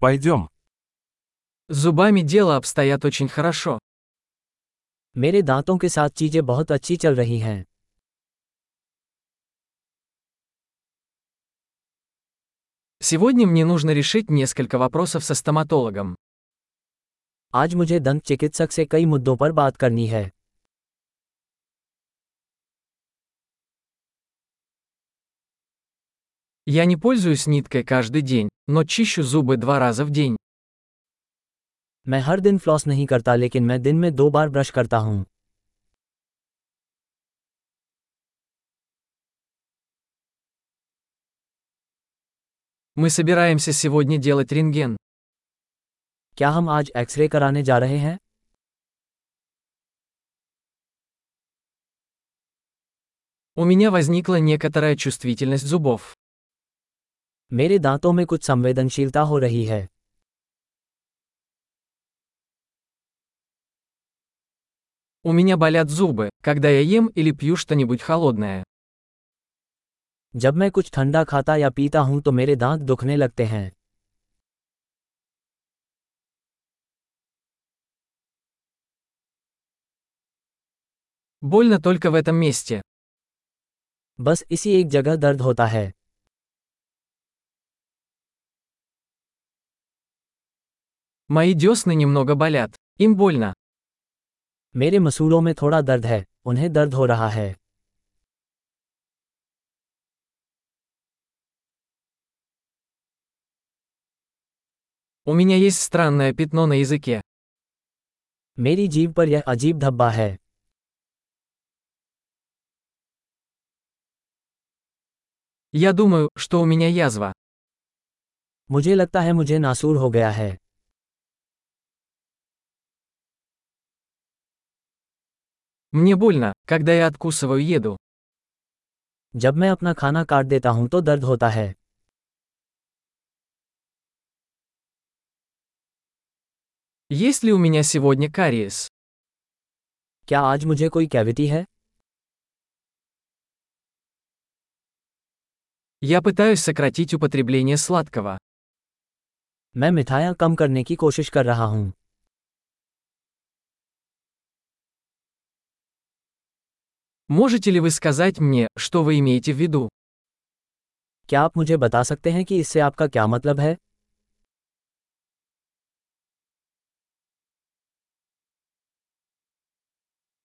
Пойдем. С зубами дело обстоят очень хорошо. मेरे दांतों के साथ चीजें बहुत अच्छी चल रही हैं Сегодня мне нужно решить несколько вопросов со стоматологом. आज मुझे दंत चिकित्सक से कई मुद्दों पर बात करनी है Я не пользуюсь ниткой каждый день, но чищу зубы два раза в день. मैं हर दिन फ्लॉस नहीं करता लेकिन मैं दिन में दो बार ब्रश करता हूँ Мы собираемся сегодня делать рентген. क्या हम आज एक्सरे कराने जा रहे हैं У меня возникла некоторая чувствительность зубов. मेरे दांतों में कुछ संवेदनशीलता हो रही है У меня болят зубы, когда я ем или пью что-нибудь холодное. जब मैं कुछ ठंडा खाता या पीता हूं तो मेरे दांत दुखने लगते हैं Больно только в этом месте. बस इसी एक जगह दर्द होता है Мои десны немного болят. Им больно. मेरे मसूड़ों में थोड़ा दर्द है उन्हें दर्द हो रहा है У меня есть странное пятно на языке. मेरी जीभ पर यह अजीब धब्बा है Я думаю, что у меня язва. मुझे लगता है मुझे नासूर हो गया है Мне больно, когда я откусываю еду. जब मैं अपना खाना काट देता हूं तो दर्द होता है Есть ли у меня сегодня кариес? क्या आज मुझे कोई कैविटी है Я пытаюсь сократить употребление сладкого. मैं मिठाइयाँ कम करने की कोशिश कर रहा हूँ Можете ли вы сказать мне, что вы имеете в виду? क्या आप मुझे बता सकते हैं कि इससे आपका क्या मतलब है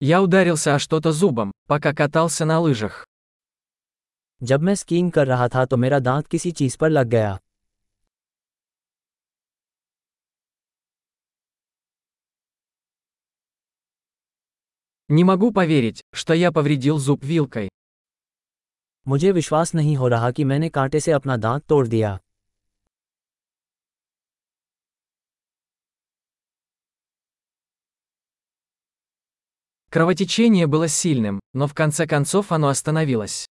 Я ударился о что-то зубом, пока катался на лыжах. जब मैं स्कीइंग कर रहा था तो मेरा दांत किसी चीज पर लग गया Не могу поверить, что я повредил зуб вилкой. मुझे विश्वास नहीं हो रहा कि मैंने कांटे से अपना दांत तोड़ दिया Кровотечение было сильным, но в конце концов оно остановилось.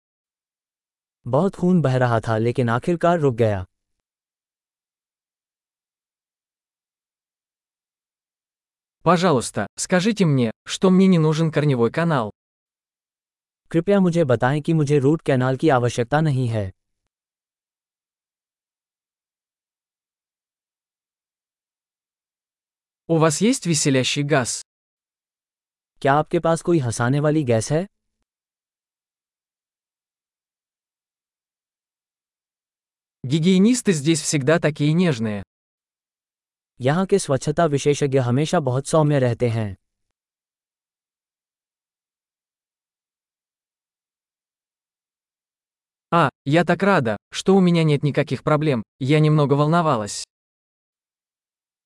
बहुत खून बह रहा था लेकिन आखिरकार रुक गया Пожалуйста, скажите мне, что мне не нужен корневой канал. कृपया मुझे बताएं कि मुझे रूट कैनाल की आवश्यकता नहीं है У вас есть веселящий газ? क्या आपके पास कोई हंसाने वाली गैस है Гигиенисты здесь всегда такие нежные. यहाँ के स्वच्छता विशेषज्ञ हमेशा बहुत सौम्य रहते हैं А, я так рада, что у меня нет никаких проблем, я немного волновалась.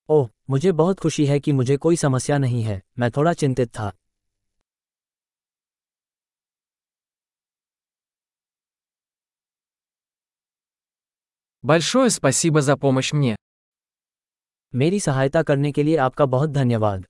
ओह मुझे बहुत खुशी है कि मुझे कोई समस्या नहीं है मैं थोड़ा चिंतित था Большое спасибо за помощь мне. मेरी सहायता करने के लिए आपका बहुत धन्यवाद।